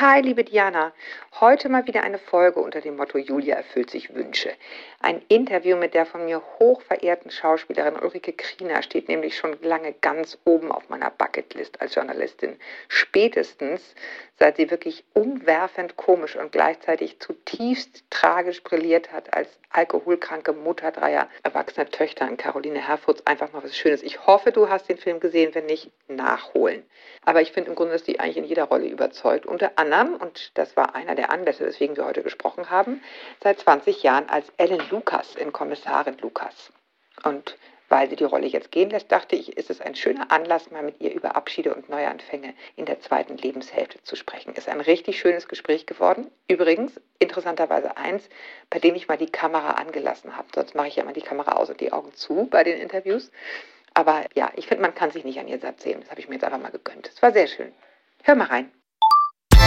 Hi, liebe Diana. Heute mal wieder eine Folge unter dem Motto Julia erfüllt sich Wünsche. Ein Interview mit der von mir hochverehrten Schauspielerin Ulrike Kriener steht nämlich schon lange ganz oben auf meiner Bucketlist als Journalistin. Spätestens, seit sie wirklich umwerfend komisch und gleichzeitig zutiefst tragisch brilliert hat als alkoholkranke Mutter dreier erwachsener Töchter an Caroline Herfurz. Einfach mal was Schönes. Ich hoffe, du hast den Film gesehen. Wenn nicht, nachholen. Aber ich finde im Grunde, dass die eigentlich in jeder Rolle überzeugt. Unter anderem, und das war einer der Anlässe, weswegen wir heute gesprochen haben, seit 20 Jahren als Ellen Lukas in Kommissarin Lukas. Und weil sie die Rolle jetzt gehen lässt, dachte ich, ist es ein schöner Anlass, mal mit ihr über Abschiede und Neuanfänge in der zweiten Lebenshälfte zu sprechen. Ist ein richtig schönes Gespräch geworden. Übrigens, interessanterweise eins, bei dem ich mal die Kamera angelassen habe. Sonst mache ich ja mal die Kamera aus und die Augen zu bei den Interviews. Aber ja, ich finde, man kann sich nicht an ihr satt sehen. Das habe ich mir jetzt einfach mal gegönnt. Es war sehr schön. Hör mal rein.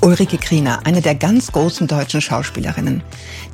Ulrike Kriener, eine der ganz großen deutschen Schauspielerinnen.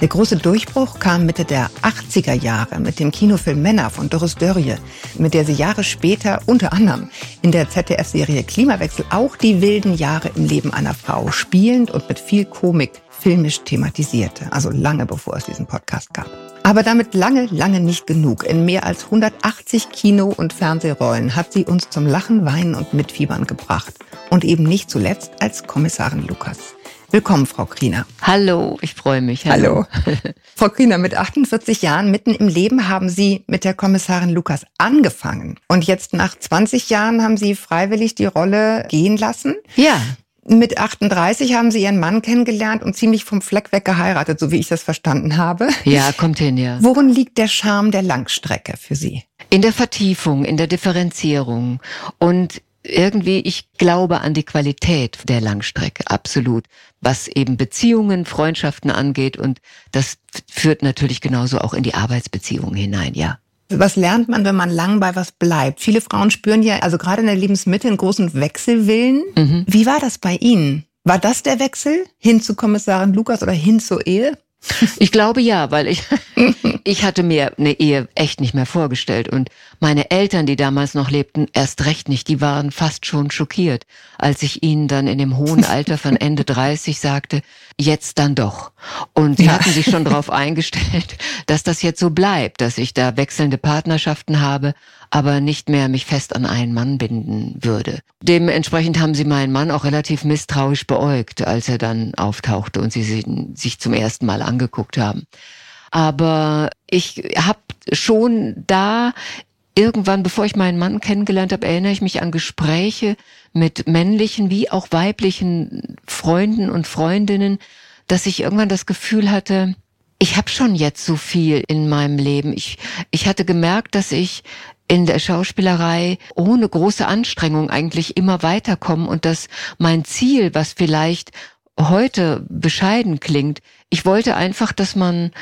Der große Durchbruch kam Mitte der 80er Jahre mit dem Kinofilm Männer von Doris Dörrie, mit der sie Jahre später unter anderem in der ZDF-Serie Klimawechsel auch die wilden Jahre im Leben einer Frau spielend und mit viel Komik filmisch thematisierte, also lange bevor es diesen Podcast gab. Aber damit lange, lange nicht genug. In mehr als 180 Kino- und Fernsehrollen hat sie uns zum Lachen, Weinen und Mitfiebern gebracht. Und eben nicht zuletzt als Kommissarin Lukas. Willkommen, Frau Kriener. Hallo, ich freue mich. Hallo. Hallo. Frau Kriener, mit 48 Jahren mitten im Leben haben Sie mit der Kommissarin Lukas angefangen. Und jetzt nach 20 Jahren haben Sie freiwillig die Rolle gehen lassen. Ja. Mit 38 haben Sie Ihren Mann kennengelernt und ziemlich vom Fleck weg geheiratet, so wie ich das verstanden habe. Ja, kommt hin, ja. Worin liegt der Charme der Langstrecke für Sie? In der Vertiefung, in der Differenzierung und irgendwie, ich glaube an die Qualität der Langstrecke, absolut. Was eben Beziehungen, Freundschaften angeht und das führt natürlich genauso auch in die Arbeitsbeziehungen hinein, ja. Was lernt man, wenn man lang bei was bleibt? Viele Frauen spüren ja, also gerade in der Lebensmitte, einen großen Wechselwillen. Mhm. Wie war das bei Ihnen? War das der Wechsel hin zu Kommissarin Lukas oder hin zur Ehe? Ich glaube ja, weil ich, ich hatte mir eine Ehe echt nicht mehr vorgestellt und meine Eltern, die damals noch lebten, erst recht nicht, die waren fast schon schockiert, als ich ihnen dann in dem hohen Alter von Ende 30 sagte, jetzt dann doch. Und sie ja. hatten sich schon darauf eingestellt, dass das jetzt so bleibt, dass ich da wechselnde Partnerschaften habe, aber nicht mehr mich fest an einen Mann binden würde. Dementsprechend haben sie meinen Mann auch relativ misstrauisch beäugt, als er dann auftauchte und sie sich zum ersten Mal angeguckt haben. Aber ich habe schon da irgendwann, bevor ich meinen Mann kennengelernt habe, erinnere ich mich an Gespräche mit männlichen wie auch weiblichen Freunden und Freundinnen, dass ich irgendwann das Gefühl hatte, ich habe schon jetzt so viel in meinem Leben. Ich, ich hatte gemerkt, dass ich in der Schauspielerei ohne große Anstrengung eigentlich immer weiterkommen und dass mein Ziel, was vielleicht heute bescheiden klingt, ich wollte einfach, dass man,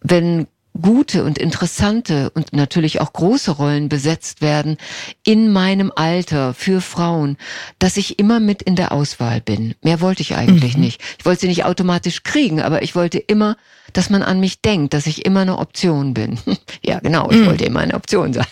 wenn gute und interessante und natürlich auch große Rollen besetzt werden in meinem Alter für Frauen, dass ich immer mit in der Auswahl bin. Mehr wollte ich eigentlich mhm. nicht. Ich wollte sie nicht automatisch kriegen, aber ich wollte immer, dass man an mich denkt, dass ich immer eine Option bin. ja, genau, ich mhm. wollte immer eine Option sein.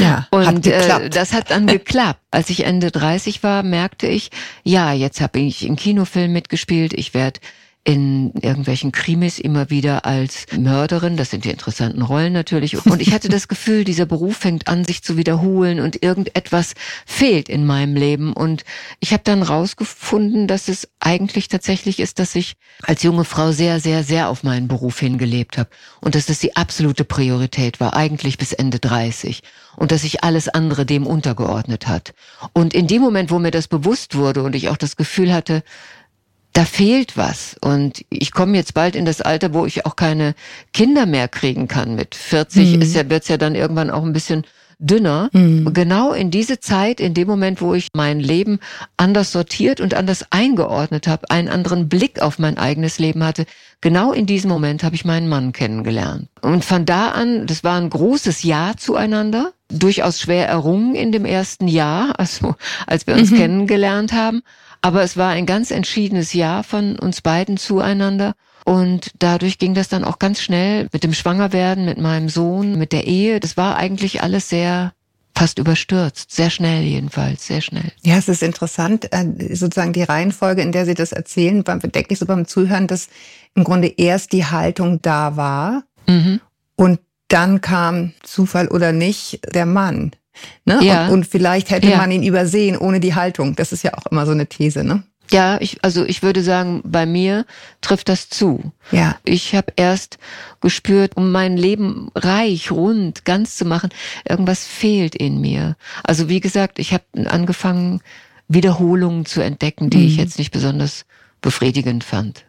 Ja, und hat geklappt. Äh, das hat dann geklappt. Als ich Ende 30 war, merkte ich, ja, jetzt habe ich in Kinofilmen mitgespielt, ich werde in irgendwelchen Krimis immer wieder als Mörderin. Das sind die interessanten Rollen natürlich. Und ich hatte das Gefühl, dieser Beruf fängt an, sich zu wiederholen und irgendetwas fehlt in meinem Leben. Und ich habe dann rausgefunden, dass es eigentlich tatsächlich ist, dass ich als junge Frau sehr, sehr, sehr auf meinen Beruf hingelebt habe. Und dass das die absolute Priorität war, eigentlich bis Ende 30. Und dass sich alles andere dem untergeordnet hat. Und in dem Moment, wo mir das bewusst wurde und ich auch das Gefühl hatte, da fehlt was. Und ich komme jetzt bald in das Alter, wo ich auch keine Kinder mehr kriegen kann. Mit 40 mhm. ist ja, wird's ja dann irgendwann auch ein bisschen dünner. Mhm. Genau in diese Zeit, in dem Moment, wo ich mein Leben anders sortiert und anders eingeordnet habe, einen anderen Blick auf mein eigenes Leben hatte, genau in diesem Moment habe ich meinen Mann kennengelernt. Und von da an, das war ein großes Ja zueinander, durchaus schwer errungen in dem ersten Jahr, also als wir uns mhm. kennengelernt haben. Aber es war ein ganz entschiedenes Ja von uns beiden zueinander. Und dadurch ging das dann auch ganz schnell mit dem Schwangerwerden, mit meinem Sohn, mit der Ehe. Das war eigentlich alles sehr fast überstürzt. Sehr schnell jedenfalls, sehr schnell. Ja, es ist interessant, äh, sozusagen die Reihenfolge, in der Sie das erzählen, denke ich so beim Zuhören, dass im Grunde erst die Haltung da war mhm. und dann kam Zufall oder nicht der Mann. Ne? Ja. Und, und vielleicht hätte ja. man ihn übersehen ohne die Haltung. Das ist ja auch immer so eine These, ne? Ja, ich, also ich würde sagen, bei mir trifft das zu. Ja. Ich habe erst gespürt, um mein Leben reich, rund, ganz zu machen, irgendwas fehlt in mir. Also wie gesagt, ich habe angefangen, Wiederholungen zu entdecken, die mhm. ich jetzt nicht besonders befriedigend fand.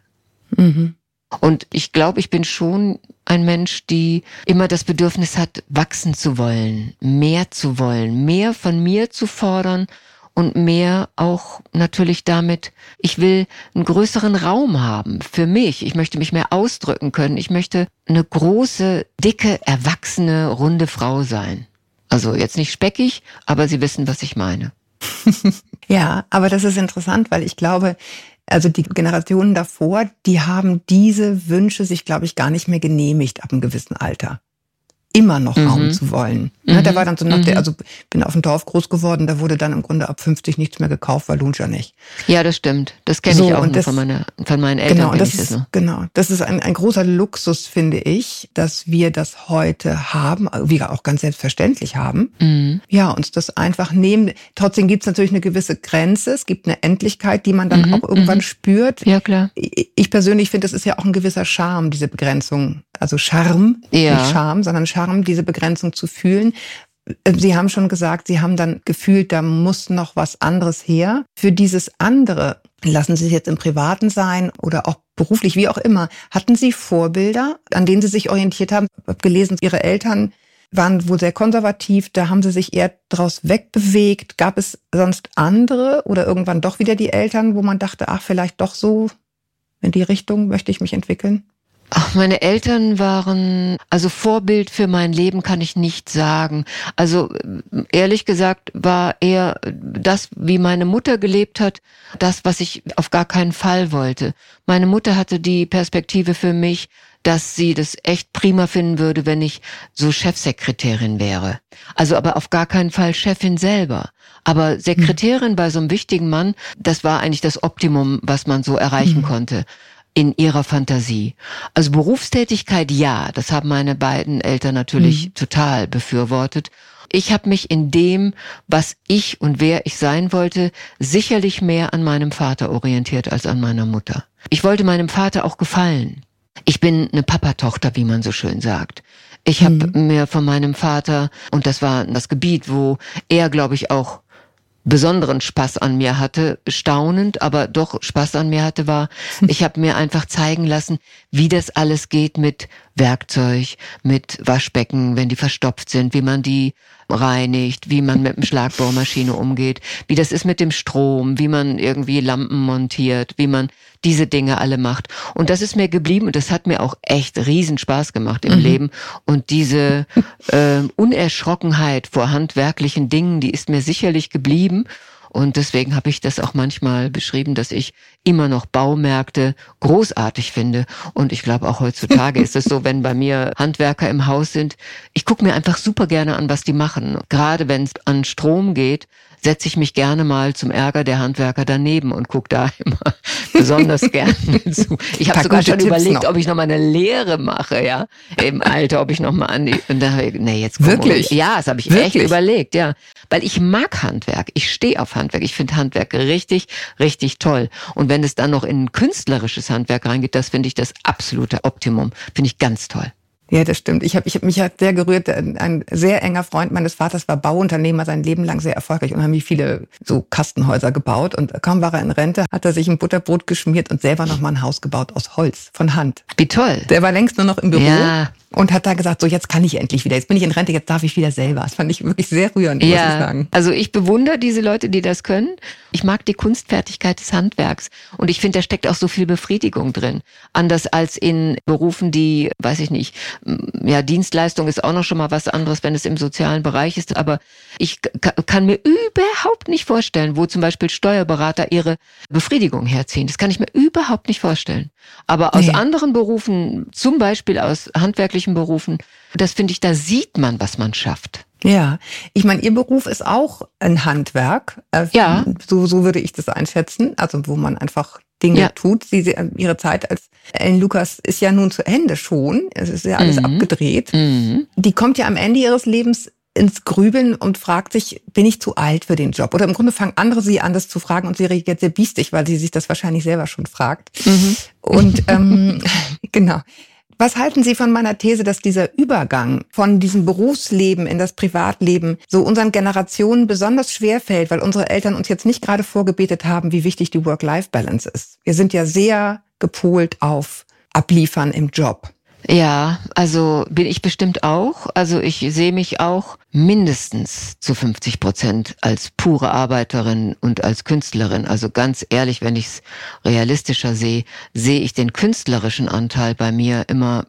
Mhm. Und ich glaube, ich bin schon ein Mensch, die immer das Bedürfnis hat, wachsen zu wollen, mehr zu wollen, mehr von mir zu fordern und mehr auch natürlich damit, ich will einen größeren Raum haben für mich. Ich möchte mich mehr ausdrücken können. Ich möchte eine große, dicke, erwachsene, runde Frau sein. Also jetzt nicht speckig, aber Sie wissen, was ich meine. ja, aber das ist interessant, weil ich glaube, also die Generationen davor, die haben diese Wünsche sich, glaube ich, gar nicht mehr genehmigt ab einem gewissen Alter immer noch mhm. Raum zu wollen. Ne, mhm. Da war dann so nach mhm. der, also bin auf dem Dorf groß geworden, da wurde dann im Grunde ab 50 nichts mehr gekauft, weil Lohnt ja nicht. Ja, das stimmt. Das kenne so, ich auch das, von, meiner, von meinen Eltern. Genau, das ist, genau. Das ist ein, ein großer Luxus, finde ich, dass wir das heute haben, wie wir auch ganz selbstverständlich haben. Mhm. Ja, uns das einfach nehmen. Trotzdem gibt es natürlich eine gewisse Grenze, es gibt eine Endlichkeit, die man dann mhm. auch irgendwann mhm. spürt. Ja, klar. Ich persönlich finde, das ist ja auch ein gewisser Charme, diese Begrenzung. Also Charme, ja. nicht Charme, sondern Charme Charme, diese Begrenzung zu fühlen. Sie haben schon gesagt, Sie haben dann gefühlt, da muss noch was anderes her. Für dieses andere, lassen Sie es jetzt im Privaten sein oder auch beruflich, wie auch immer, hatten Sie Vorbilder, an denen Sie sich orientiert haben? Ich habe gelesen, Ihre Eltern waren wohl sehr konservativ, da haben Sie sich eher draus wegbewegt. Gab es sonst andere oder irgendwann doch wieder die Eltern, wo man dachte, ach, vielleicht doch so in die Richtung möchte ich mich entwickeln? Ach, meine Eltern waren, also Vorbild für mein Leben kann ich nicht sagen. Also ehrlich gesagt war eher das, wie meine Mutter gelebt hat, das, was ich auf gar keinen Fall wollte. Meine Mutter hatte die Perspektive für mich, dass sie das echt prima finden würde, wenn ich so Chefsekretärin wäre. Also aber auf gar keinen Fall Chefin selber. Aber Sekretärin mhm. bei so einem wichtigen Mann, das war eigentlich das Optimum, was man so erreichen mhm. konnte in ihrer Fantasie. Also Berufstätigkeit, ja, das haben meine beiden Eltern natürlich mhm. total befürwortet. Ich habe mich in dem, was ich und wer ich sein wollte, sicherlich mehr an meinem Vater orientiert als an meiner Mutter. Ich wollte meinem Vater auch gefallen. Ich bin eine Papatochter, wie man so schön sagt. Ich habe mhm. mir von meinem Vater, und das war das Gebiet, wo er, glaube ich, auch besonderen Spaß an mir hatte, staunend, aber doch Spaß an mir hatte, war, ich habe mir einfach zeigen lassen, wie das alles geht mit Werkzeug, mit Waschbecken, wenn die verstopft sind, wie man die reinigt, wie man mit dem Schlagbohrmaschine umgeht, wie das ist mit dem Strom, wie man irgendwie Lampen montiert, wie man diese Dinge alle macht. Und das ist mir geblieben und das hat mir auch echt riesen Spaß gemacht im mhm. Leben. Und diese äh, Unerschrockenheit vor handwerklichen Dingen, die ist mir sicherlich geblieben. Und deswegen habe ich das auch manchmal beschrieben, dass ich immer noch Baumärkte großartig finde. Und ich glaube, auch heutzutage ist es so, wenn bei mir Handwerker im Haus sind, ich gucke mir einfach super gerne an, was die machen. Gerade wenn es an Strom geht, setze ich mich gerne mal zum Ärger der Handwerker daneben und gucke da immer besonders gerne zu. Ich habe sogar schon Tipps überlegt, noch. ob ich noch mal eine Lehre mache, ja, im Alter, ob ich noch mal an die, und da, nee, jetzt komm, Wirklich? Ja, das habe ich Wirklich? echt überlegt, ja. Weil ich mag Handwerk, ich stehe auf Handwerk, ich finde Handwerk richtig, richtig toll. Und wenn es dann noch in ein künstlerisches Handwerk reingeht, das finde ich das absolute Optimum, finde ich ganz toll. Ja, das stimmt. Ich habe ich hab mich hat sehr gerührt. Ein sehr enger Freund meines Vaters war Bauunternehmer, sein Leben lang sehr erfolgreich und haben viele so Kastenhäuser gebaut. Und kaum war er in Rente, hat er sich ein Butterbrot geschmiert und selber noch mal ein Haus gebaut aus Holz, von Hand. Wie toll. Der war längst nur noch im Büro. Ja. Und hat da gesagt, so jetzt kann ich endlich wieder, jetzt bin ich in Rente, jetzt darf ich wieder selber. Das fand ich wirklich sehr rührend, ja, muss ich sagen. Also ich bewundere diese Leute, die das können. Ich mag die Kunstfertigkeit des Handwerks und ich finde, da steckt auch so viel Befriedigung drin. Anders als in Berufen, die, weiß ich nicht, ja, Dienstleistung ist auch noch schon mal was anderes, wenn es im sozialen Bereich ist, aber ich kann mir überhaupt nicht vorstellen, wo zum Beispiel Steuerberater ihre Befriedigung herziehen. Das kann ich mir überhaupt nicht vorstellen. Aber aus nee. anderen Berufen, zum Beispiel aus handwerklichen Berufen, das finde ich, da sieht man, was man schafft. Ja, ich meine, Ihr Beruf ist auch ein Handwerk. Äh, ja. So, so würde ich das einschätzen. Also wo man einfach Dinge ja. tut. Sie, sie, Ihre Zeit als Ellen Lukas ist ja nun zu Ende schon. Es ist ja alles mhm. abgedreht. Mhm. Die kommt ja am Ende ihres Lebens ins Grübeln und fragt sich, bin ich zu alt für den Job? Oder im Grunde fangen andere sie an, das zu fragen und sie reagiert sehr biestig, weil sie sich das wahrscheinlich selber schon fragt. Mhm. Und ähm, genau. Was halten Sie von meiner These, dass dieser Übergang von diesem Berufsleben in das Privatleben so unseren Generationen besonders schwer fällt, weil unsere Eltern uns jetzt nicht gerade vorgebetet haben, wie wichtig die Work-Life-Balance ist? Wir sind ja sehr gepolt auf Abliefern im Job. Ja, also bin ich bestimmt auch. Also ich sehe mich auch mindestens zu 50 Prozent als pure Arbeiterin und als Künstlerin. Also ganz ehrlich, wenn ich es realistischer sehe, sehe ich den künstlerischen Anteil bei mir immer.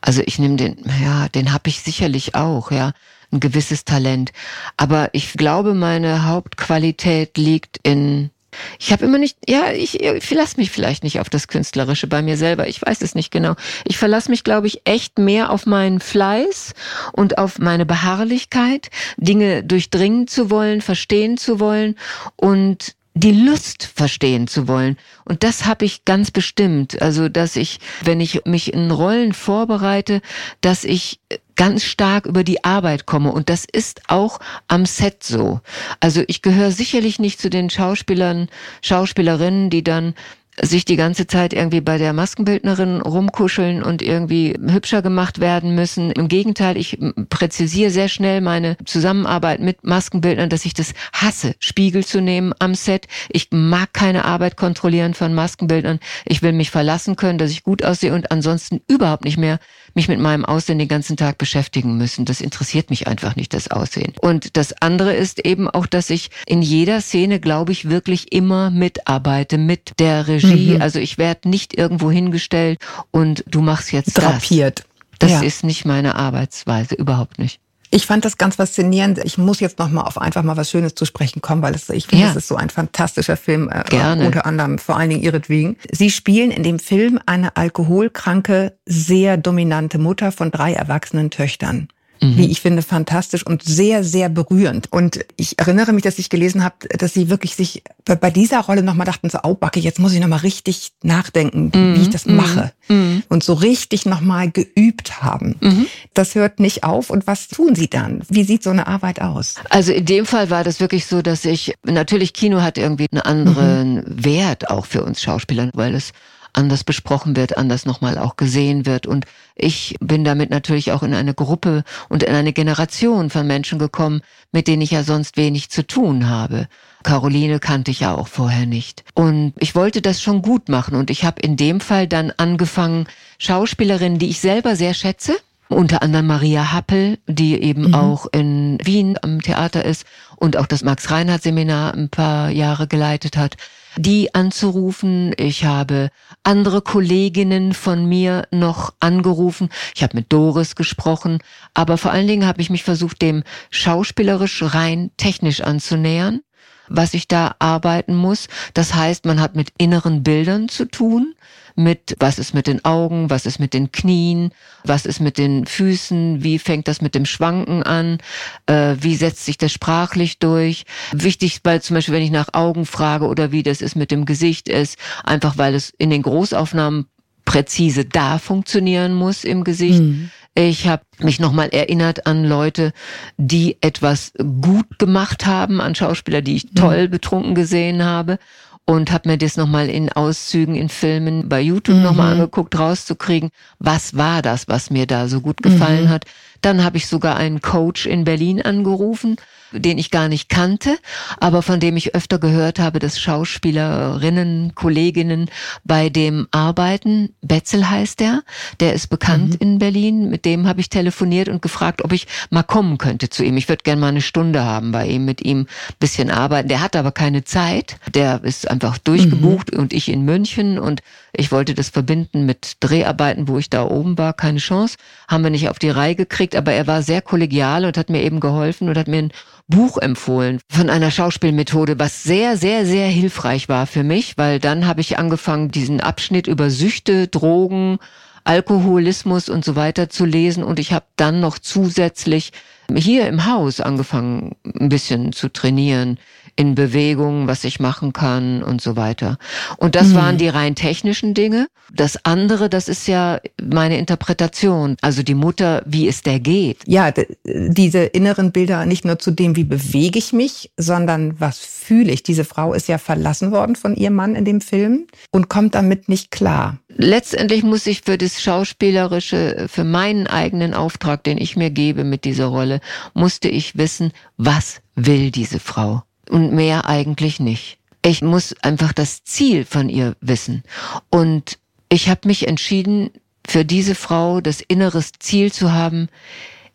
Also ich nehme den, ja, den habe ich sicherlich auch, ja, ein gewisses Talent. Aber ich glaube, meine Hauptqualität liegt in ich habe immer nicht, ja, ich, ich verlasse mich vielleicht nicht auf das Künstlerische bei mir selber. Ich weiß es nicht genau. Ich verlasse mich, glaube ich, echt mehr auf meinen Fleiß und auf meine Beharrlichkeit, Dinge durchdringen zu wollen, verstehen zu wollen und die Lust verstehen zu wollen. Und das habe ich ganz bestimmt. Also, dass ich, wenn ich mich in Rollen vorbereite, dass ich ganz stark über die Arbeit komme. Und das ist auch am Set so. Also ich gehöre sicherlich nicht zu den Schauspielern, Schauspielerinnen, die dann sich die ganze Zeit irgendwie bei der Maskenbildnerin rumkuscheln und irgendwie hübscher gemacht werden müssen. Im Gegenteil, ich präzisiere sehr schnell meine Zusammenarbeit mit Maskenbildnern, dass ich das hasse, Spiegel zu nehmen am Set. Ich mag keine Arbeit kontrollieren von Maskenbildnern. Ich will mich verlassen können, dass ich gut aussehe und ansonsten überhaupt nicht mehr mich mit meinem Aussehen den ganzen Tag beschäftigen müssen. Das interessiert mich einfach nicht, das Aussehen. Und das andere ist eben auch, dass ich in jeder Szene, glaube ich, wirklich immer mitarbeite mit der Regie. Mhm. Also ich werde nicht irgendwo hingestellt und du machst jetzt Drapiert. Das. Das ja. ist nicht meine Arbeitsweise, überhaupt nicht. Ich fand das ganz faszinierend. Ich muss jetzt noch mal auf einfach mal was Schönes zu sprechen kommen, weil es, ich finde, ja. es ist so ein fantastischer Film, äh, Gerne. unter anderem vor allen Dingen ihretwegen. Sie spielen in dem Film eine alkoholkranke, sehr dominante Mutter von drei erwachsenen Töchtern mhm. wie ich finde, fantastisch und sehr, sehr berührend. Und ich erinnere mich, dass ich gelesen habe, dass sie wirklich sich bei dieser Rolle nochmal dachten, so, oh, Backe, jetzt muss ich nochmal richtig nachdenken, mhm. wie ich das mhm. mache. Mhm. Und so richtig nochmal geübt haben. Mhm. Das hört nicht auf. Und was tun Sie dann? Wie sieht so eine Arbeit aus? Also in dem Fall war das wirklich so, dass ich, natürlich Kino hat irgendwie einen anderen mhm. Wert auch für uns Schauspieler, weil es anders besprochen wird, anders nochmal auch gesehen wird. Und ich bin damit natürlich auch in eine Gruppe und in eine Generation von Menschen gekommen, mit denen ich ja sonst wenig zu tun habe. Caroline kannte ich ja auch vorher nicht. Und ich wollte das schon gut machen. Und ich habe in dem Fall dann angefangen, Schauspielerinnen, die ich selber sehr schätze, unter anderem Maria Happel, die eben mhm. auch in Wien am Theater ist und auch das Max-Reinhardt-Seminar ein paar Jahre geleitet hat, die anzurufen. Ich habe andere Kolleginnen von mir noch angerufen. Ich habe mit Doris gesprochen. Aber vor allen Dingen habe ich mich versucht, dem schauspielerisch rein technisch anzunähern was ich da arbeiten muss. Das heißt, man hat mit inneren Bildern zu tun mit, was ist mit den Augen, was ist mit den Knien, was ist mit den Füßen, wie fängt das mit dem Schwanken an, äh, wie setzt sich das sprachlich durch. Wichtig, weil zum Beispiel, wenn ich nach Augen frage oder wie das ist mit dem Gesicht ist, einfach weil es in den Großaufnahmen präzise da funktionieren muss im Gesicht. Mhm. Ich habe mich nochmal erinnert an Leute, die etwas gut gemacht haben, an Schauspieler, die ich toll betrunken gesehen habe und habe mir das nochmal in Auszügen in Filmen bei YouTube mhm. nochmal angeguckt, rauszukriegen, was war das, was mir da so gut gefallen mhm. hat. Dann habe ich sogar einen Coach in Berlin angerufen, den ich gar nicht kannte, aber von dem ich öfter gehört habe, dass Schauspielerinnen, Kolleginnen bei dem arbeiten. Betzel heißt der, der ist bekannt mhm. in Berlin. Mit dem habe ich telefoniert und gefragt, ob ich mal kommen könnte zu ihm. Ich würde gerne mal eine Stunde haben bei ihm, mit ihm bisschen arbeiten. Der hat aber keine Zeit. Der ist einfach durchgebucht mhm. und ich in München und ich wollte das verbinden mit Dreharbeiten, wo ich da oben war. Keine Chance. Haben wir nicht auf die Reihe gekriegt, aber er war sehr kollegial und hat mir eben geholfen und hat mir ein Buch empfohlen von einer Schauspielmethode, was sehr, sehr, sehr hilfreich war für mich, weil dann habe ich angefangen, diesen Abschnitt über Süchte, Drogen, Alkoholismus und so weiter zu lesen und ich habe dann noch zusätzlich hier im Haus angefangen, ein bisschen zu trainieren in Bewegung, was ich machen kann und so weiter. Und das mhm. waren die rein technischen Dinge. Das andere, das ist ja meine Interpretation. Also die Mutter, wie es der geht. Ja, diese inneren Bilder nicht nur zu dem, wie bewege ich mich, sondern was fühle ich. Diese Frau ist ja verlassen worden von ihrem Mann in dem Film und kommt damit nicht klar. Letztendlich muss ich für das Schauspielerische, für meinen eigenen Auftrag, den ich mir gebe mit dieser Rolle, musste ich wissen, was will diese Frau? und mehr eigentlich nicht. Ich muss einfach das Ziel von ihr wissen. Und ich habe mich entschieden, für diese Frau das inneres Ziel zu haben,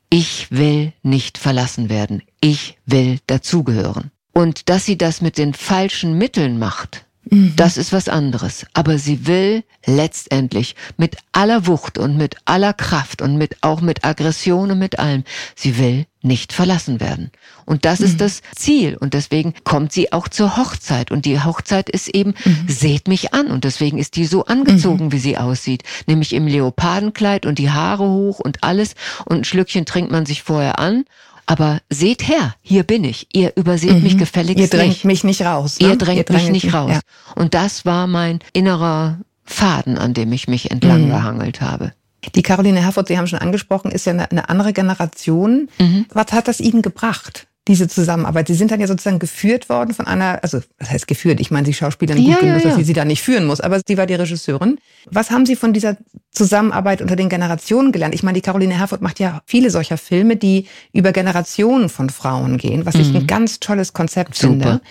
ich will nicht verlassen werden. Ich will dazugehören. Und dass sie das mit den falschen Mitteln macht, Mhm. Das ist was anderes. Aber sie will letztendlich mit aller Wucht und mit aller Kraft und mit, auch mit Aggression und mit allem, sie will nicht verlassen werden. Und das mhm. ist das Ziel. Und deswegen kommt sie auch zur Hochzeit. Und die Hochzeit ist eben, mhm. seht mich an. Und deswegen ist die so angezogen, mhm. wie sie aussieht. Nämlich im Leopardenkleid und die Haare hoch und alles. Und ein Schlückchen trinkt man sich vorher an. Aber seht her, hier bin ich. Ihr überseht mhm. mich gefälligst nicht. Ihr drängt nicht. mich nicht raus. Ne? Ihr drängt Ihr mich nicht raus. Ja. Und das war mein innerer Faden, an dem ich mich entlang mhm. gehangelt habe. Die Caroline Herford, Sie haben schon angesprochen, ist ja eine, eine andere Generation. Mhm. Was hat das Ihnen gebracht? Diese Zusammenarbeit. Sie sind dann ja sozusagen geführt worden von einer, also was heißt geführt? Ich meine, die Schauspielerin ja, gut genug, ja, ja. dass sie sie da nicht führen muss, aber sie war die Regisseurin. Was haben Sie von dieser Zusammenarbeit unter den Generationen gelernt? Ich meine, die Caroline Herford macht ja viele solcher Filme, die über Generationen von Frauen gehen, was mhm. ich ein ganz tolles Konzept Super. finde.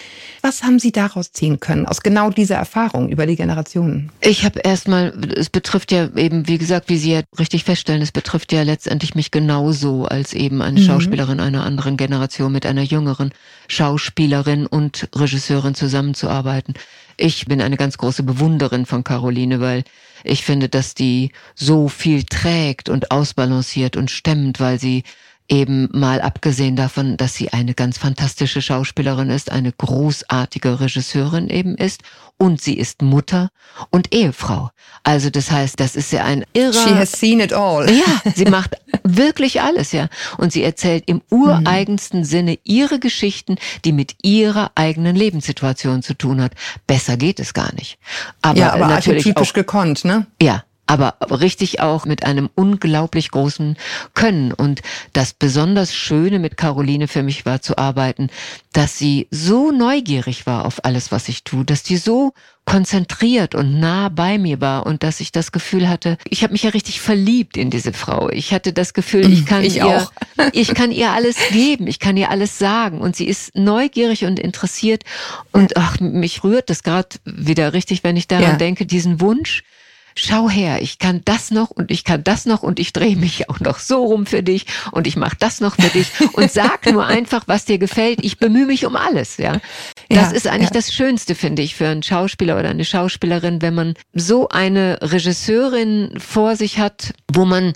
Was haben Sie daraus ziehen können, aus genau dieser Erfahrung über die Generationen? Ich habe erstmal, es betrifft ja eben, wie gesagt, wie Sie ja richtig feststellen, es betrifft ja letztendlich mich genauso als eben eine mhm. Schauspielerin einer anderen Generation mit einer jüngeren Schauspielerin und Regisseurin zusammenzuarbeiten. Ich bin eine ganz große Bewunderin von Caroline, weil ich finde, dass die so viel trägt und ausbalanciert und stemmt, weil sie eben mal abgesehen davon, dass sie eine ganz fantastische Schauspielerin ist, eine großartige Regisseurin eben ist und sie ist Mutter und Ehefrau. Also das heißt, das ist ja ein irrer... She has seen it all. Ja, sie macht wirklich alles, ja. Und sie erzählt im ureigensten mhm. Sinne ihre Geschichten, die mit ihrer eigenen Lebenssituation zu tun hat. Besser geht es gar nicht. Aber, ja, aber natürlich typisch gekonnt, ne? Ja, aber richtig auch mit einem unglaublich großen Können. Und das besonders Schöne mit Caroline für mich war zu arbeiten, dass sie so neugierig war auf alles, was ich tue, dass die so konzentriert und nah bei mir war und dass ich das Gefühl hatte, ich habe mich ja richtig verliebt in diese Frau. Ich hatte das Gefühl, ich kann ich ihr, auch. ich kann ihr alles geben, ich kann ihr alles sagen und sie ist neugierig und interessiert und ach, mich rührt das gerade wieder richtig, wenn ich daran ja. denke, diesen Wunsch, schau her, ich kann das noch und ich kann das noch und ich drehe mich auch noch so rum für dich und ich mache das noch für dich und sag nur einfach, was dir gefällt. Ich bemühe mich um alles, ja. Das ja, ist eigentlich ja. das Schönste, finde ich, für einen Schauspieler oder eine Schauspielerin, wenn man so eine Regisseurin vor sich hat, wo man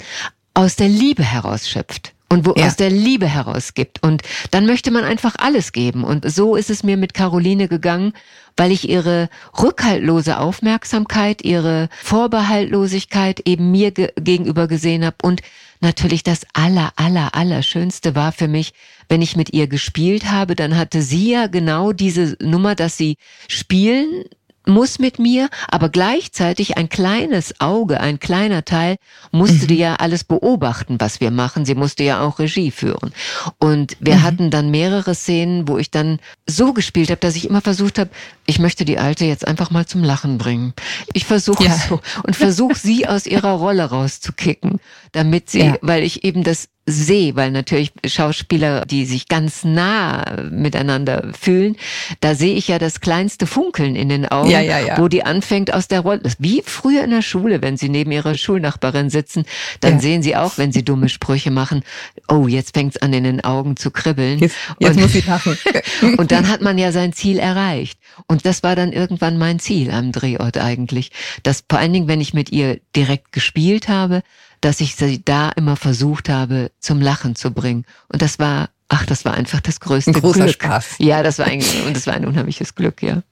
aus der Liebe herausschöpft und wo ja. aus der Liebe herausgibt. Und dann möchte man einfach alles geben. Und so ist es mir mit Caroline gegangen weil ich ihre rückhaltlose Aufmerksamkeit, ihre Vorbehaltlosigkeit eben mir ge gegenüber gesehen habe und natürlich das aller, aller, aller Schönste war für mich, wenn ich mit ihr gespielt habe, dann hatte sie ja genau diese Nummer, dass sie spielen muss mit mir, aber gleichzeitig ein kleines Auge, ein kleiner Teil musste mhm. ja alles beobachten, was wir machen. Sie musste ja auch Regie führen. Und wir mhm. hatten dann mehrere Szenen, wo ich dann so gespielt habe, dass ich immer versucht habe, ich möchte die Alte jetzt einfach mal zum Lachen bringen. Ich versuche ja. so und versuche sie aus ihrer Rolle rauszukicken, damit sie, ja. weil ich eben das sehe, weil natürlich Schauspieler, die sich ganz nah miteinander fühlen, da sehe ich ja das kleinste Funkeln in den Augen, ja, ja, ja. wo die anfängt aus der Rolle. Wie früher in der Schule, wenn sie neben ihrer Schulnachbarin sitzen, dann sehen sie auch, wenn sie dumme Sprüche machen, oh, jetzt fängt es an in den Augen zu kribbeln. Jetzt, jetzt und, muss sie lachen. und dann hat man ja sein Ziel erreicht. Und das war dann irgendwann mein Ziel am Drehort eigentlich. Dass vor allen Dingen, wenn ich mit ihr direkt gespielt habe, dass ich sie da immer versucht habe, zum Lachen zu bringen. Und das war, ach, das war einfach das größte ein großer Glück. Spaß. Ja, das war eigentlich, und das war ein unheimliches Glück, ja.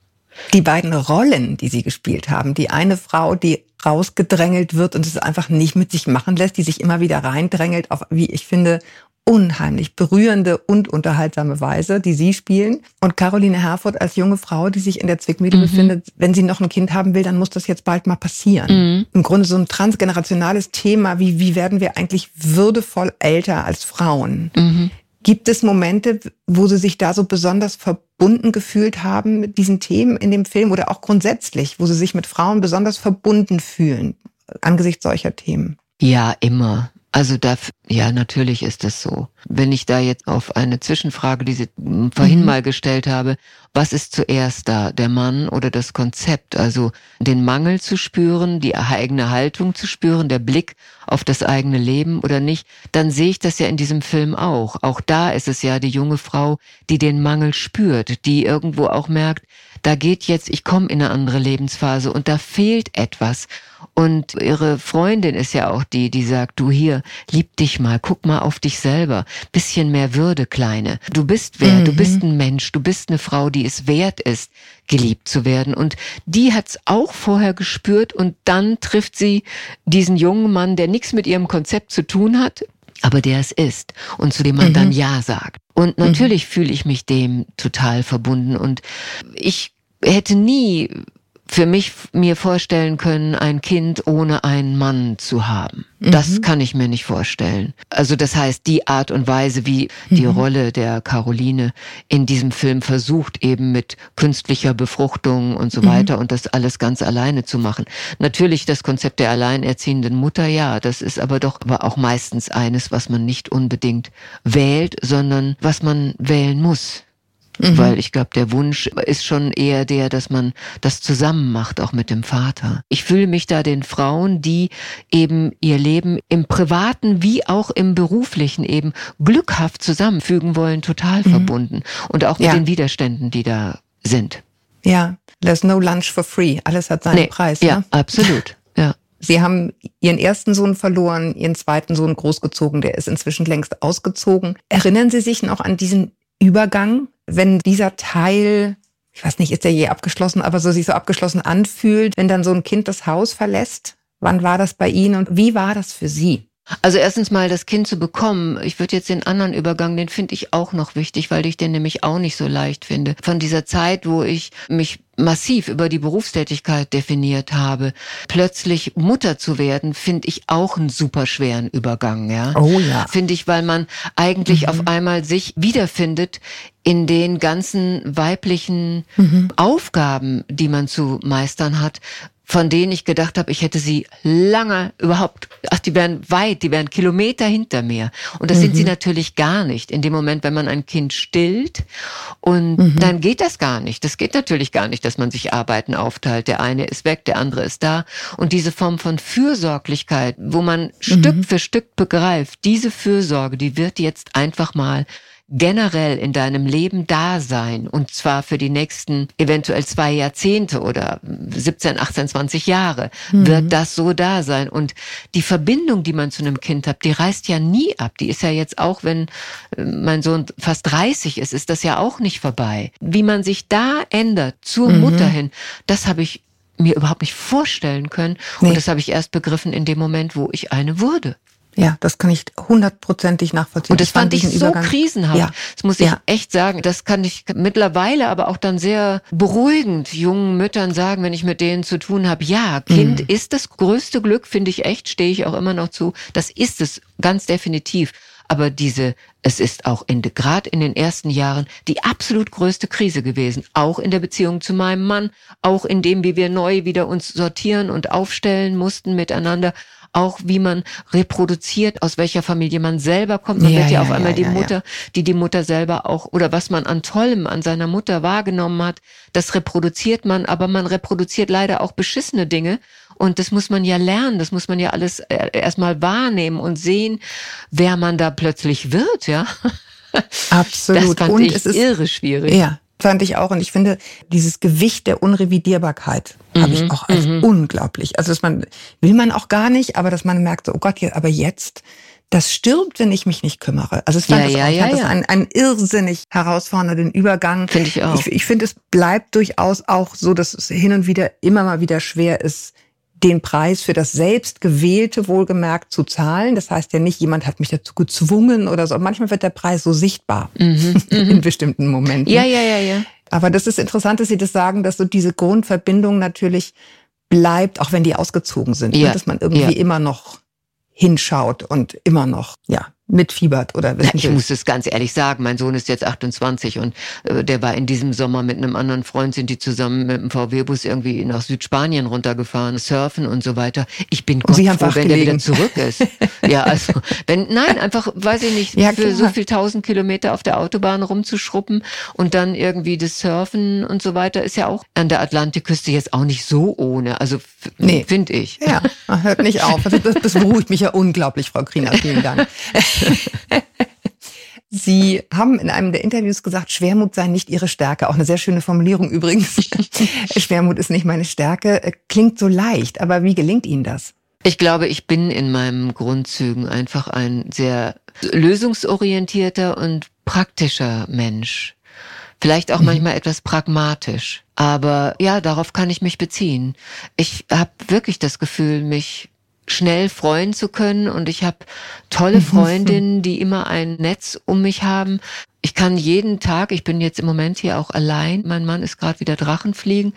Die beiden Rollen, die Sie gespielt haben, die eine Frau, die rausgedrängelt wird und es einfach nicht mit sich machen lässt, die sich immer wieder reindrängelt auf, wie ich finde, unheimlich berührende und unterhaltsame Weise, die Sie spielen. Und Caroline Herford als junge Frau, die sich in der Zwickmühle mhm. befindet, wenn sie noch ein Kind haben will, dann muss das jetzt bald mal passieren. Mhm. Im Grunde so ein transgenerationales Thema, wie, wie werden wir eigentlich würdevoll älter als Frauen? Mhm. Gibt es Momente, wo Sie sich da so besonders verbunden gefühlt haben mit diesen Themen in dem Film oder auch grundsätzlich, wo Sie sich mit Frauen besonders verbunden fühlen angesichts solcher Themen? Ja, immer. Also da, ja, natürlich ist es so. Wenn ich da jetzt auf eine Zwischenfrage, die Sie vorhin mhm. mal gestellt habe, was ist zuerst da, der Mann oder das Konzept? Also den Mangel zu spüren, die eigene Haltung zu spüren, der Blick auf das eigene Leben oder nicht, dann sehe ich das ja in diesem Film auch. Auch da ist es ja die junge Frau, die den Mangel spürt, die irgendwo auch merkt, da geht jetzt, ich komme in eine andere Lebensphase und da fehlt etwas. Und ihre Freundin ist ja auch die, die sagt, du hier, lieb dich mal, guck mal auf dich selber. Bisschen mehr Würde, Kleine. Du bist wer, mhm. du bist ein Mensch, du bist eine Frau, die es wert ist, geliebt zu werden. Und die hat's auch vorher gespürt und dann trifft sie diesen jungen Mann, der nichts mit ihrem Konzept zu tun hat, aber der es ist und zu dem man mhm. dann Ja sagt. Und natürlich mhm. fühle ich mich dem total verbunden und ich hätte nie für mich mir vorstellen können, ein Kind ohne einen Mann zu haben. Das mhm. kann ich mir nicht vorstellen. Also das heißt, die Art und Weise, wie mhm. die Rolle der Caroline in diesem Film versucht, eben mit künstlicher Befruchtung und so mhm. weiter und das alles ganz alleine zu machen. Natürlich das Konzept der alleinerziehenden Mutter, ja, das ist aber doch aber auch meistens eines, was man nicht unbedingt wählt, sondern was man wählen muss. Mhm. Weil ich glaube, der Wunsch ist schon eher der, dass man das zusammen macht, auch mit dem Vater. Ich fühle mich da den Frauen, die eben ihr Leben im privaten wie auch im beruflichen eben glückhaft zusammenfügen wollen, total mhm. verbunden. Und auch mit ja. den Widerständen, die da sind. Ja, there's no lunch for free. Alles hat seinen nee, Preis. Ja, ne? absolut. Ja. Sie haben Ihren ersten Sohn verloren, Ihren zweiten Sohn großgezogen, der ist inzwischen längst ausgezogen. Erinnern Sie sich noch an diesen Übergang wenn dieser Teil, ich weiß nicht, ist der je abgeschlossen, aber so sich so abgeschlossen anfühlt, wenn dann so ein Kind das Haus verlässt? Wann war das bei Ihnen und wie war das für Sie? Also erstens mal das Kind zu bekommen. Ich würde jetzt den anderen Übergang, den finde ich auch noch wichtig, weil ich den nämlich auch nicht so leicht finde. Von dieser Zeit, wo ich mich massiv über die Berufstätigkeit definiert habe, plötzlich Mutter zu werden, finde ich auch einen super schweren Übergang, ja. Oh ja. Finde ich, weil man eigentlich mhm. auf einmal sich wiederfindet in den ganzen weiblichen mhm. Aufgaben, die man zu meistern hat, von denen ich gedacht habe, ich hätte sie lange überhaupt, ach, die wären weit, die wären Kilometer hinter mir. Und das mhm. sind sie mhm. natürlich gar nicht. In dem Moment, wenn man ein Kind stillt und mhm. dann geht das gar nicht. Das geht natürlich gar nicht, dass man sich Arbeiten aufteilt. Der eine ist weg, der andere ist da. Und diese Form von Fürsorglichkeit, wo man mhm. Stück für Stück begreift, diese Fürsorge, die wird jetzt einfach mal generell in deinem Leben da sein und zwar für die nächsten eventuell zwei Jahrzehnte oder 17, 18, 20 Jahre mhm. wird das so da sein und die Verbindung, die man zu einem Kind hat, die reißt ja nie ab. Die ist ja jetzt auch, wenn äh, mein Sohn fast 30 ist, ist das ja auch nicht vorbei. Wie man sich da ändert zur mhm. Mutter hin, das habe ich mir überhaupt nicht vorstellen können nee. und das habe ich erst begriffen in dem Moment, wo ich eine wurde. Ja, das kann ich hundertprozentig nachvollziehen. Und das ich fand, ich so Übergang, krisenhaft. Ja, das muss ich ja. echt sagen. Das kann ich mittlerweile aber auch dann sehr beruhigend jungen Müttern sagen, wenn ich mit denen zu tun habe. Ja, Kind mhm. ist das größte Glück, finde ich echt, stehe ich auch immer noch zu. Das ist es ganz definitiv. Aber diese, es ist auch in, gerade in den ersten Jahren die absolut größte Krise gewesen. Auch in der Beziehung zu meinem Mann, auch in dem, wie wir neu wieder uns sortieren und aufstellen mussten miteinander auch wie man reproduziert, aus welcher Familie man selber kommt. Man ja, wird ja, ja auf einmal ja, die Mutter, die die Mutter selber auch, oder was man an Tollem an seiner Mutter wahrgenommen hat, das reproduziert man, aber man reproduziert leider auch beschissene Dinge. Und das muss man ja lernen, das muss man ja alles äh, erstmal wahrnehmen und sehen, wer man da plötzlich wird, ja. Absolut. Das fand und ich es ist irre schwierig. Ja, fand ich auch. Und ich finde, dieses Gewicht der Unrevidierbarkeit mhm. habe ich auch als mhm. unglaublich. Also, dass man, will man auch gar nicht, aber dass man merkt, so, oh Gott, aber jetzt, das stirbt, wenn ich mich nicht kümmere. Also es fand ja, das, ja, ja, ja. das einen, einen irrsinnig herausfordernden Übergang. Finde ich auch. Ich, ich finde, es bleibt durchaus auch so, dass es hin und wieder immer mal wieder schwer ist, den Preis für das selbstgewählte wohlgemerkt zu zahlen. Das heißt ja nicht, jemand hat mich dazu gezwungen oder so. Manchmal wird der Preis so sichtbar mhm, in mhm. bestimmten Momenten. Ja, ja, ja, ja. Aber das ist interessant, dass Sie das sagen, dass so diese Grundverbindung natürlich bleibt, auch wenn die ausgezogen sind. Ne? Ja. Dass man irgendwie ja. immer noch hinschaut und immer noch, ja, mitfiebert oder ja, Ich muss es ganz ehrlich sagen, mein Sohn ist jetzt 28 und äh, der war in diesem Sommer mit einem anderen Freund, sind die zusammen mit dem VW-Bus irgendwie nach Südspanien runtergefahren, surfen und so weiter. Ich bin Gott froh, wenn der wieder zurück ist. ja, also, wenn, nein, einfach, weiß ich nicht, ja, für so viel tausend Kilometer auf der Autobahn rumzuschruppen und dann irgendwie das Surfen und so weiter ist ja auch an der Atlantikküste jetzt auch nicht so ohne, also nee. finde ich. Ja, hört nicht auf. Also das, das beruhigt mich ja unglaublich, Frau Kriener, vielen Dank. Sie haben in einem der Interviews gesagt, Schwermut sei nicht Ihre Stärke. Auch eine sehr schöne Formulierung übrigens. Schwermut ist nicht meine Stärke. Klingt so leicht, aber wie gelingt Ihnen das? Ich glaube, ich bin in meinen Grundzügen einfach ein sehr lösungsorientierter und praktischer Mensch. Vielleicht auch mhm. manchmal etwas pragmatisch. Aber ja, darauf kann ich mich beziehen. Ich habe wirklich das Gefühl, mich schnell freuen zu können und ich habe tolle Freundinnen, die immer ein Netz um mich haben. Ich kann jeden Tag, ich bin jetzt im Moment hier auch allein, mein Mann ist gerade wieder Drachenfliegen.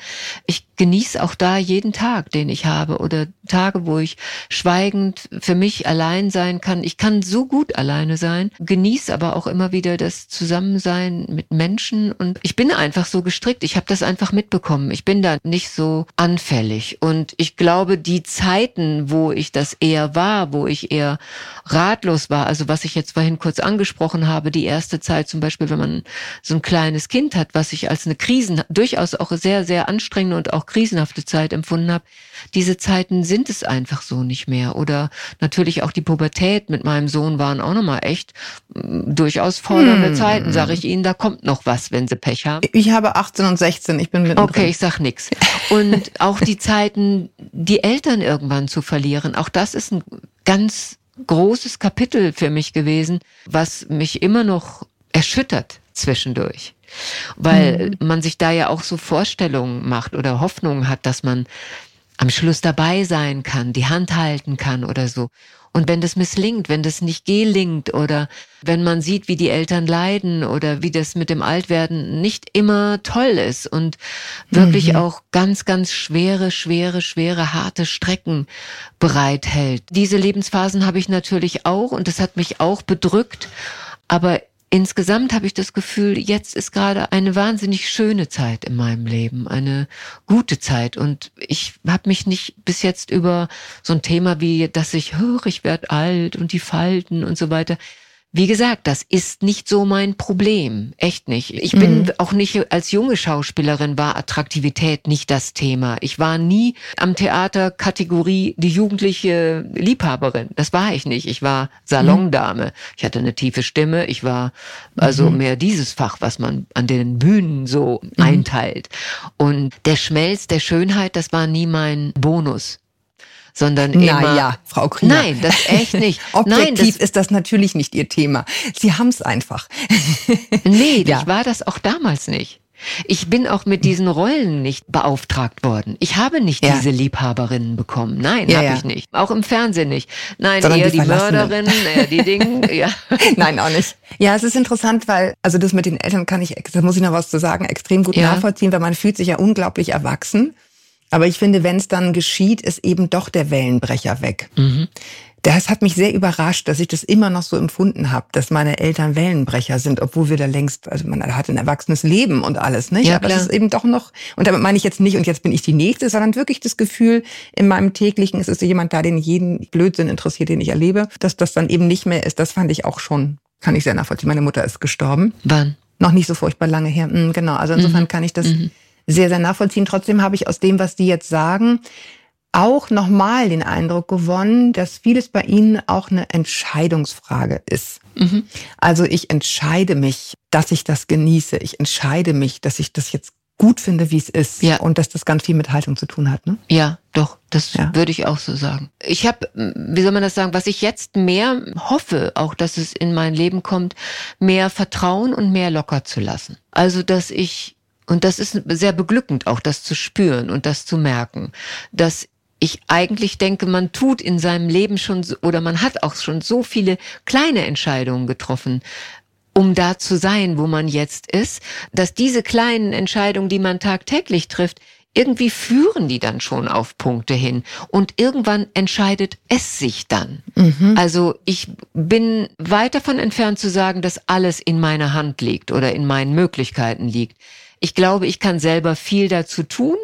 Ich genieße auch da jeden Tag, den ich habe oder Tage, wo ich schweigend für mich allein sein kann. Ich kann so gut alleine sein, genieße aber auch immer wieder das Zusammensein mit Menschen und ich bin einfach so gestrickt. Ich habe das einfach mitbekommen. Ich bin da nicht so anfällig und ich glaube, die Zeiten, wo ich das eher war, wo ich eher ratlos war, also was ich jetzt vorhin kurz angesprochen habe, die erste Zeit zum Beispiel, wenn man so ein kleines Kind hat, was ich als eine Krisen, durchaus auch sehr, sehr anstrengende und auch krisenhafte Zeit empfunden habe, diese Zeiten sind es einfach so nicht mehr. Oder natürlich auch die Pubertät mit meinem Sohn waren auch nochmal echt mm, durchaus fordernde hm. Zeiten, sage ich Ihnen. Da kommt noch was, wenn Sie Pech haben. Ich habe 18 und 16, ich bin mit. Okay, ich sag nix. Und auch die Zeiten, die Eltern irgendwann zu verlieren, auch das ist ein ganz großes Kapitel für mich gewesen, was mich immer noch erschüttert zwischendurch. Weil mhm. man sich da ja auch so Vorstellungen macht oder Hoffnungen hat, dass man am Schluss dabei sein kann, die Hand halten kann oder so. Und wenn das misslingt, wenn das nicht gelingt oder wenn man sieht, wie die Eltern leiden oder wie das mit dem Altwerden nicht immer toll ist und wirklich mhm. auch ganz, ganz schwere, schwere, schwere, harte Strecken bereithält. Diese Lebensphasen habe ich natürlich auch und das hat mich auch bedrückt. Aber insgesamt habe ich das Gefühl, jetzt ist gerade eine wahnsinnig schöne Zeit in meinem Leben, eine gute Zeit. Und ich habe mich nicht bis jetzt über so ein Thema wie, dass ich, höre, ich werde alt und die Falten und so weiter, wie gesagt, das ist nicht so mein Problem. Echt nicht. Ich bin mhm. auch nicht als junge Schauspielerin war Attraktivität nicht das Thema. Ich war nie am Theater Kategorie die jugendliche Liebhaberin. Das war ich nicht. Ich war Salondame. Ich hatte eine tiefe Stimme. Ich war also mhm. mehr dieses Fach, was man an den Bühnen so mhm. einteilt. Und der Schmelz der Schönheit, das war nie mein Bonus sondern immer. Naja, Frau Krieger. Nein, das echt nicht. Objektiv Nein, das, ist das natürlich nicht Ihr Thema. Sie haben es einfach. nee, ja. ich war das auch damals nicht. Ich bin auch mit diesen Rollen nicht beauftragt worden. Ich habe nicht Ja. diese Liebhaberinnen bekommen. Nein, Ja, habe ja. ich nicht. Auch im Fernsehen nicht. Nein, Sondern eher die die. Mörderin, eher die Dinge. Ja. Nein, auch nicht. Ja, es ist interessant, weil, also das mit den Eltern kann ich, da muss ich noch was zu sagen, extrem gut Ja. nachvollziehen, weil man fühlt sich ja unglaublich erwachsen. Aber ich finde, wenn es dann geschieht, ist eben doch der Wellenbrecher weg. Mhm. Das hat mich sehr überrascht, dass ich das immer noch so empfunden habe, dass meine Eltern Wellenbrecher sind, obwohl wir da längst, also man hat ein erwachsenes Leben und alles, nicht? Ja, Aber klar. es ist eben doch noch, und damit meine ich jetzt nicht, und jetzt bin ich die Nächste, sondern wirklich das Gefühl, in meinem täglichen, es ist jemand da, den jeden Blödsinn interessiert, den ich erlebe, dass das dann eben nicht mehr ist, das fand ich auch schon, kann ich sehr nachvollziehen. Meine Mutter ist gestorben Wann? noch nicht so furchtbar lange her. Mm, Genau, also insofern kann ich das sehr, sehr nachvollziehen. Trotzdem habe ich aus dem, was die jetzt sagen, auch nochmal den Eindruck gewonnen, dass vieles bei ihnen auch eine Entscheidungsfrage ist. Also ich entscheide mich, dass ich das genieße. Ich entscheide mich, dass ich das jetzt gut finde, wie es ist. Ja. Und dass das ganz viel mit Haltung zu tun hat. Ne? Ja, doch, das Ja. würde ich auch so sagen. Ich habe, wie soll man das sagen, was ich jetzt mehr hoffe, auch dass es in mein Leben kommt, mehr Vertrauen und mehr locker zu lassen. Also, dass ich, und das ist sehr beglückend auch, das zu spüren und das zu merken, dass ich eigentlich denke, man tut in seinem Leben schon oder man hat auch schon so viele kleine Entscheidungen getroffen, um da zu sein, wo man jetzt ist, dass diese kleinen Entscheidungen, die man tagtäglich trifft, irgendwie führen die dann schon auf Punkte hin und irgendwann entscheidet es sich dann. Also ich bin weit davon entfernt zu sagen, dass alles in meiner Hand liegt oder in meinen Möglichkeiten liegt. Ich glaube, ich kann selber viel dazu tun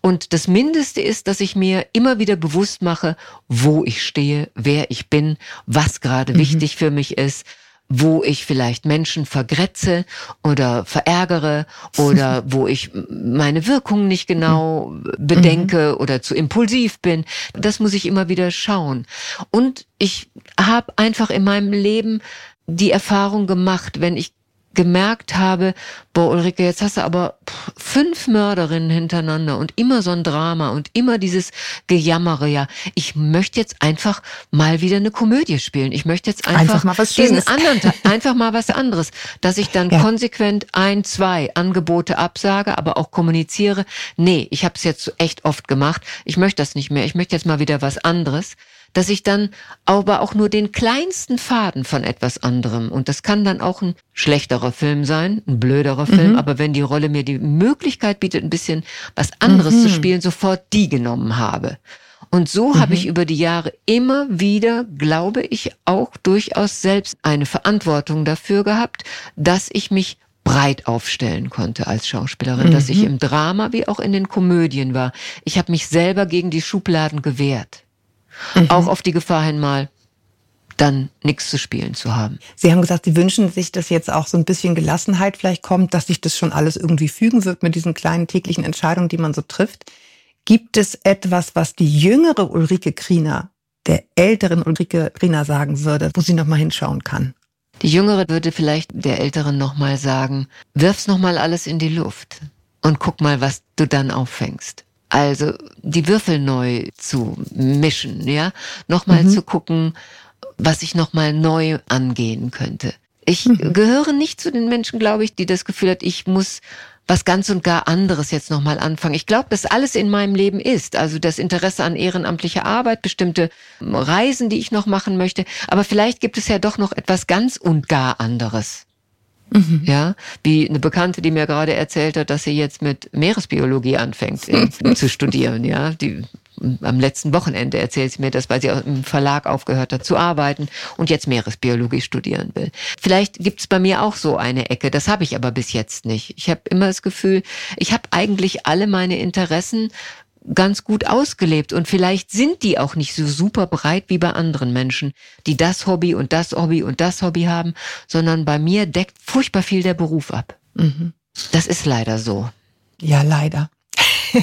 und das Mindeste ist, dass ich mir immer wieder bewusst mache, wo ich stehe, wer ich bin, was gerade wichtig für mich ist wo ich vielleicht Menschen vergrätze oder verärgere oder wo ich meine Wirkung nicht genau bedenke oder zu impulsiv bin. Das muss ich immer wieder schauen. Und ich habe einfach in meinem Leben die Erfahrung gemacht, wenn ich gemerkt habe, boah Ulrike, jetzt hast du aber fünf Mörderinnen hintereinander und immer so ein Drama und immer dieses Gejammere, ja, ich möchte jetzt einfach mal wieder eine Komödie spielen. Ich möchte jetzt einfach, Einfach mal was diesen Schönes. anderen, Teil- einfach mal was anderes, dass ich dann Ja. konsequent ein, zwei Angebote absage, aber auch kommuniziere, nee, ich habe es jetzt echt oft gemacht, ich möchte das nicht mehr, ich möchte jetzt mal wieder was anderes dass ich dann aber auch nur den kleinsten Faden von etwas anderem, und das kann dann auch ein schlechterer Film sein, ein blöderer Film, aber wenn die Rolle mir die Möglichkeit bietet, ein bisschen was anderes zu spielen, sofort die genommen habe. Und so habe ich über die Jahre immer wieder, glaube ich, auch durchaus selbst eine Verantwortung dafür gehabt, dass ich mich breit aufstellen konnte als Schauspielerin, dass ich im Drama wie auch in den Komödien war. Ich habe mich selber gegen die Schubladen gewehrt. Auch auf die Gefahr hin mal dann nichts zu spielen zu haben. Sie haben gesagt, Sie wünschen sich, dass jetzt auch so ein bisschen Gelassenheit vielleicht kommt, dass sich das schon alles irgendwie fügen wird mit diesen kleinen täglichen Entscheidungen, die man so trifft. Gibt es etwas, was die jüngere Ulrike Kriener der älteren Ulrike Kriener sagen würde, wo sie noch mal hinschauen kann? Die Jüngere würde vielleicht der Älteren nochmal sagen, wirf's nochmal alles in die Luft und guck mal, was du dann auffängst. Also die Würfel neu zu mischen, ja, nochmal zu gucken, was ich nochmal neu angehen könnte. Ich gehöre nicht zu den Menschen, glaube ich, die das Gefühl hat, ich muss was ganz und gar anderes jetzt nochmal anfangen. Ich glaube, dass alles in meinem Leben ist. Also das Interesse an ehrenamtlicher Arbeit, bestimmte Reisen, die ich noch machen möchte. Aber vielleicht gibt es ja doch noch etwas ganz und gar anderes. Ja, wie eine Bekannte, die mir gerade erzählt hat, dass sie jetzt mit Meeresbiologie anfängt äh, zu studieren. Ja, die am letzten Wochenende erzählt sie mir das, weil sie auch im Verlag aufgehört hat zu arbeiten und jetzt Meeresbiologie studieren will. Vielleicht gibt's bei mir auch so eine Ecke, das habe ich aber bis jetzt nicht. Ich habe immer das Gefühl, ich habe eigentlich alle meine Interessen ganz gut ausgelebt und vielleicht sind die auch nicht so super breit wie bei anderen Menschen, die das Hobby und das Hobby und das Hobby haben, sondern bei mir deckt furchtbar viel der Beruf ab. Das ist leider so. Ja, leider.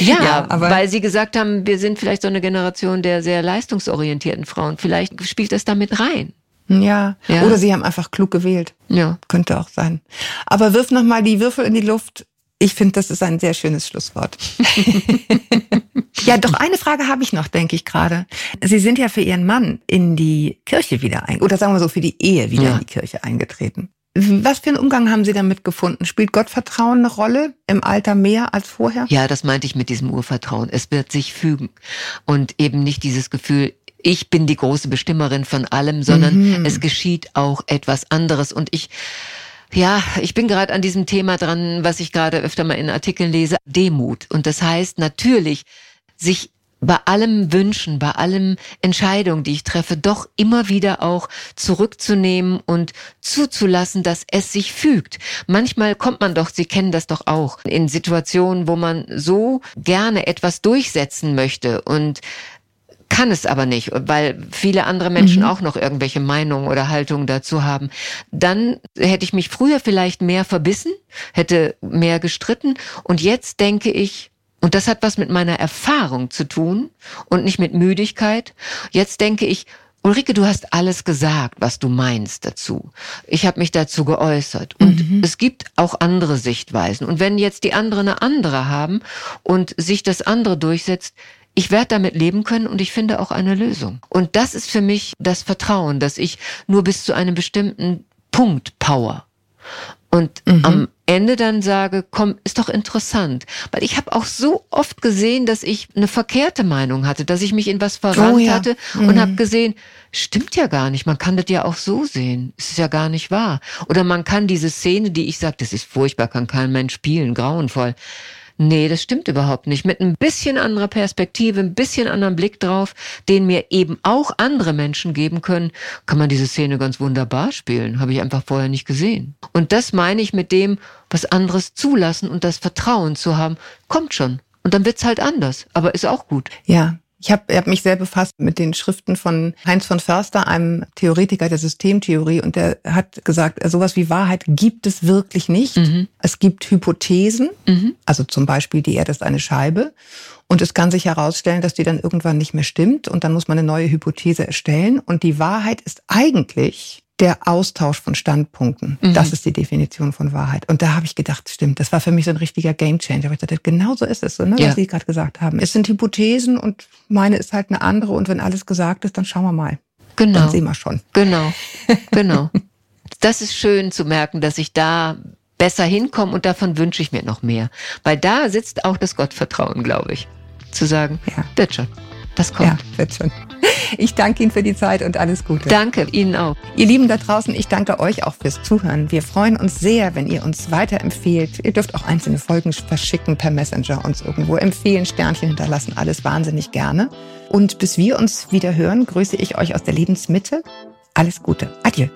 Ja, Ja, weil Sie gesagt haben, wir sind vielleicht so eine Generation der sehr leistungsorientierten Frauen. Vielleicht spielt das damit rein. Ja. Ja. Oder sie haben einfach klug gewählt. Ja. Könnte auch sein. Aber wirf noch mal die Würfel in die Luft. Ich finde, das ist ein sehr schönes Schlusswort. ja, doch eine Frage habe ich noch, denke ich gerade. Sie sind ja für Ihren Mann in die Kirche wieder ein, oder sagen wir so, für die Ehe wieder Ja. in die Kirche eingetreten. Was für einen Umgang haben Sie damit gefunden? Spielt Gottvertrauen eine Rolle im Alter mehr als vorher? Ja, das meinte ich mit diesem Urvertrauen. Es wird sich fügen und eben nicht dieses Gefühl, ich bin die große Bestimmerin von allem, sondern mhm. es geschieht auch etwas anderes und ich ja, ich bin gerade an diesem Thema dran, was ich gerade öfter mal in Artikeln lese, Demut. Und das heißt natürlich, sich bei allem Wünschen, bei allem Entscheidungen, die ich treffe, doch immer wieder auch zurückzunehmen und zuzulassen, dass es sich fügt. Manchmal kommt man doch, Sie kennen das doch auch, in Situationen, wo man so gerne etwas durchsetzen möchte und kann es aber nicht, weil viele andere Menschen mhm. auch noch irgendwelche Meinungen oder Haltungen dazu haben. Dann hätte ich mich früher vielleicht mehr verbissen, hätte mehr gestritten und jetzt denke ich, und das hat was mit meiner Erfahrung zu tun und nicht mit Müdigkeit. Jetzt denke ich, Ulrike, du hast alles gesagt, was du meinst dazu. Ich habe mich dazu geäußert. Und mhm. es gibt auch andere Sichtweisen. Und wenn jetzt die anderen eine andere haben und sich das andere durchsetzt, ich werde damit leben können und ich finde auch eine Lösung. Und das ist für mich das Vertrauen, dass ich nur bis zu einem bestimmten Punkt Power. Und mhm. am Ende dann sage, komm, ist doch interessant. Weil ich habe auch so oft gesehen, dass ich eine verkehrte Meinung hatte, dass ich mich in was verrannt oh, ja. hatte mhm. und habe gesehen, stimmt ja gar nicht. Man kann das ja auch so sehen. Es ist ja gar nicht wahr. Oder man kann diese Szene, die ich sage, das ist furchtbar, kann kein Mensch spielen, grauenvoll nee, das stimmt überhaupt nicht. Mit ein bisschen anderer Perspektive, ein bisschen anderen Blick drauf, den mir eben auch andere Menschen geben können, kann man diese Szene ganz wunderbar spielen. Habe ich einfach vorher nicht gesehen. Und das meine ich mit dem, was anderes zulassen und das Vertrauen zu haben, kommt schon. Und dann wird's halt anders, aber ist auch gut. Ja, ich habe hab mich sehr befasst mit den Schriften von Heinz von Förster, einem Theoretiker der Systemtheorie, und der hat gesagt, sowas wie Wahrheit gibt es wirklich nicht. Mhm. Es gibt Hypothesen, mhm. also zum Beispiel die Erde ist eine Scheibe. Und es kann sich herausstellen, dass die dann irgendwann nicht mehr stimmt und dann muss man eine neue Hypothese erstellen. Und die Wahrheit ist eigentlich der Austausch von Standpunkten. Mhm. Das ist die Definition von Wahrheit. Und da habe ich gedacht, stimmt, das war für mich so ein richtiger Gamechanger. Ich dachte, genau so ist es, so, ne, ja. was Sie gerade gesagt haben. Es sind Hypothesen und meine ist halt eine andere. Und wenn alles gesagt ist, dann schauen wir mal. Genau. Dann sehen wir schon. Genau, genau. das ist schön zu merken, dass ich da besser hinkomme und davon wünsche ich mir noch mehr. Weil da sitzt auch das Gottvertrauen, glaube ich. Zu sagen, ja. wird schon. Das kommt. Ja, wird schon. Ich danke Ihnen für die Zeit und alles Gute. Danke, Ihnen auch. Ihr Lieben da draußen, ich danke euch auch fürs Zuhören. Wir freuen uns sehr, wenn ihr uns weiterempfehlt. Ihr dürft auch einzelne Folgen verschicken per Messenger, uns irgendwo empfehlen, Sternchen hinterlassen, alles wahnsinnig gerne. Und bis wir uns wieder hören, grüße ich euch aus der Lebensmitte. Alles Gute. Adieu.